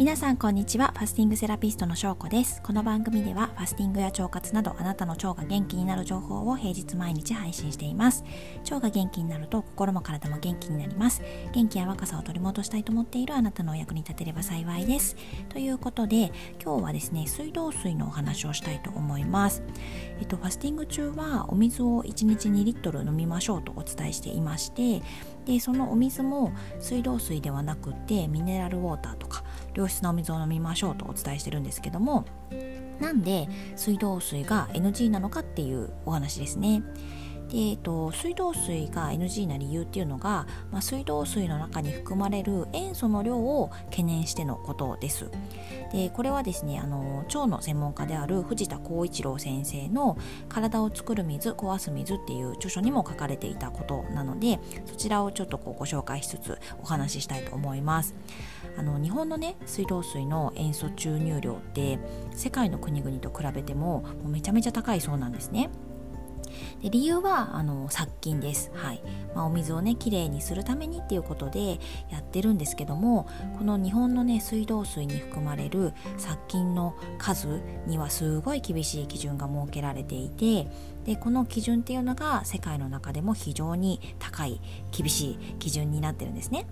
皆さんこんにちは。ファスティングセラピストの翔子です。この番組ではファスティングや腸活などあなたの腸が元気になる情報を平日毎日配信しています。腸が元気になると心も体も元気になります。元気や若さを取り戻したいと思っているあなたのお役に立てれば幸いです。ということで今日はですね水道水のお話をしたいと思います。えっとファスティング中はお水を1日2リットル飲みましょうとお伝えしていましてでそのお水も水道水ではなくてミネラルウォーターとか良質なお水を飲みましょうとお伝えしてるんですけどもなんで水道水が NG なのかっていうお話ですね。でえっと、水道水が NG な理由っていうのが、まあ、水道水の中に含まれる塩素の量を懸念してのことです。でこれはですねあの腸の専門家である藤田浩一郎先生の「体を作る水壊す水」っていう著書にも書かれていたことなのでそちらをちょっとこうご紹介しつつお話ししたいと思います。あの日本のね水道水の塩素注入量って世界の国々と比べてももうめちゃめちゃ高いそうなんですね。で理由はあの殺菌です、はいまあ、お水をねきれいにするためにっていうことでやってるんですけどもこの日本のね水道水に含まれる殺菌の数にはすごい厳しい基準が設けられていてでこの基準っていうのが世界の中でも非常に高い厳しい基準になってるんですね。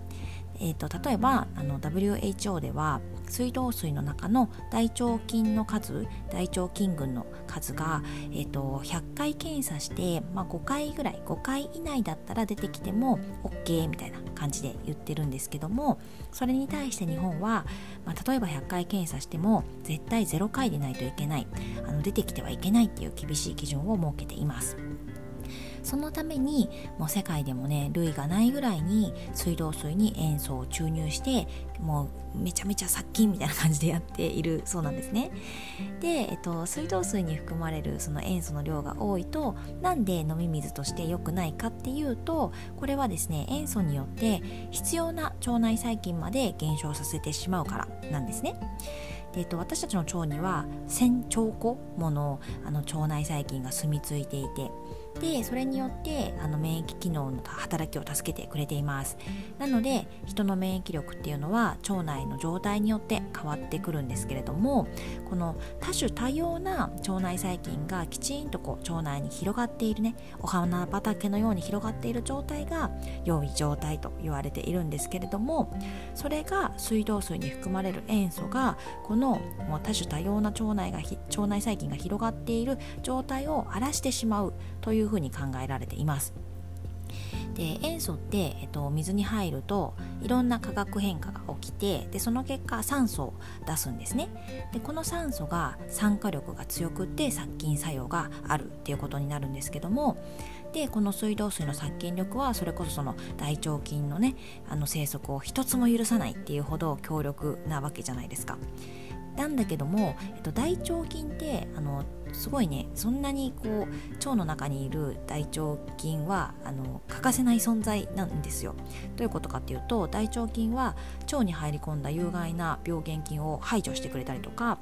えーと、例えばあの WHO では水道水の中の大腸菌の数大腸菌群の数が、えーと、100回検査して、まあ、5回ぐらい5回以内だったら出てきても OK みたいな感じで言ってるんですけどもそれに対して日本は、まあ、例えば100回検査しても絶対0回でないといけないあの出てきてはいけないっていう厳しい基準を設けています。そのためにもう世界でもね類がないぐらいに水道水に塩素を注入してもうめちゃめちゃ殺菌みたいな感じでやっているそうなんですね。で、えっと、水道水に含まれるその塩素の量が多いとなんで飲み水として良くないかっていうとこれはですね塩素によって必要な腸内細菌まで減少させてしまうからなんですね。で、えっと、私たちの腸には1000兆個ものあの腸内細菌が住み着いていてでそれによってあの免疫機能の働きを助けてくれています。なので人の免疫力っていうのは腸内の状態によって変わってくるんですけれどもこの多種多様な腸内細菌がきちんとこう腸内に広がっているねお花畑のように広がっている状態が良い状態と言われているんですけれどもそれが水道水に含まれる塩素がこのもう多種多様な腸内が腸内細菌が広がっている状態を荒らしてしまうというふうに考えられています。で塩素って、えっと、水に入るといろんな化学変化が起きてでその結果酸素を出すんですねでこの酸素が酸化力が強くって殺菌作用があるっていうことになるんですけどもでこの水道水の殺菌力はそれこそその大腸菌のねあの生息を一つも許さないっていうほど強力なわけじゃないですか。なんだけども、えっと、大腸菌ってあのすごいねそんなにこう腸の中にいる大腸菌はあの欠かせない存在なんですよ。どういうことかっていうと大腸菌は腸に入り込んだ有害な病原菌を排除してくれたりとか、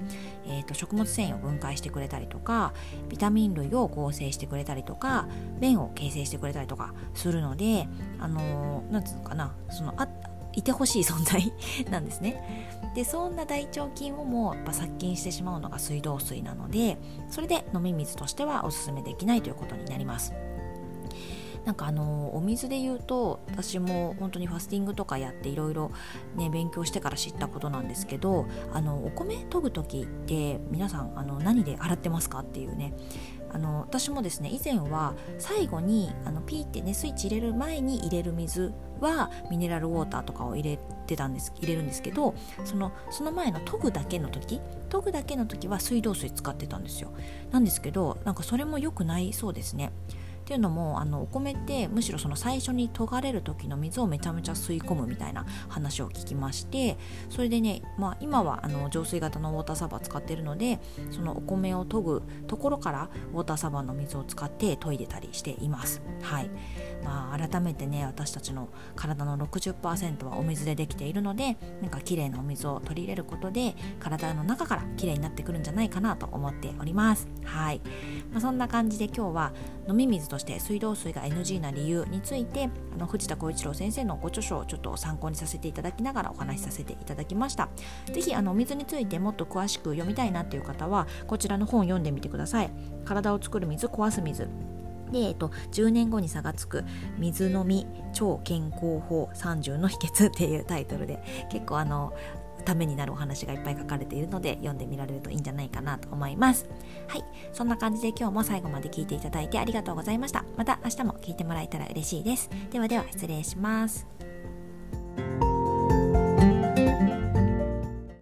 えーと、食物繊維を分解してくれたりとかビタミン類を合成してくれたりとか便を形成してくれたりとかするのであのー、なんつうのかなそのあいてほしい存在なんですね。でそんな大腸菌をもやっぱ殺菌してしまうのが水道水なのでそれで飲み水としてはおすすめできないということになります。なんかあのお水で言うと私も本当にファスティングとかやっていろいろね勉強してから知ったことなんですけどあのお米研ぐ時って皆さんあの何で洗ってますかっていうねあの私もですね以前は最後にあのピーってねスイッチ入れる前に入れる水はミネラルウォーターとかを入れてたんです入れるんですけどそのその前の研ぐだけの時研ぐだけの時は水道水使ってたんですよ。なんですけどなんかそれも良くないそうですね。っていうのもあのお米ってむしろその最初に研がれる時の水をめちゃめちゃ吸い込むみたいな話を聞きましてそれでね、まあ、今はあの浄水型のウォーターサーバー使ってるのでそのお米を研ぐところからウォーターサーバーの水を使って研いでたりしています。はいまあ、改めてね私たちの体の60%はお水でできているのでなんか綺麗なお水を取り入れることで体の中から綺麗になってくるんじゃないかなと思っております。はい、まあ、そんな感じで今日は飲み水とそして水道水が NG な理由についてあの藤田浩一郎先生のご著書をちょっと参考にさせていただきながらお話しさせていただきました。是非あのお水についてもっと詳しく読みたいなっていう方はこちらの本を読んでみてください。体を作る水壊す水。で、えっと、10年後に差がつく水飲み超健康法30の秘訣っていうタイトルで結構あのためになるお話がいっぱい書かれているので読んでみられるといいんじゃないかなと思います。はい。そんな感じで今日も最後まで聞いていただいてありがとうございました。また明日も聞いてもらえたら嬉しいです。ではでは失礼します。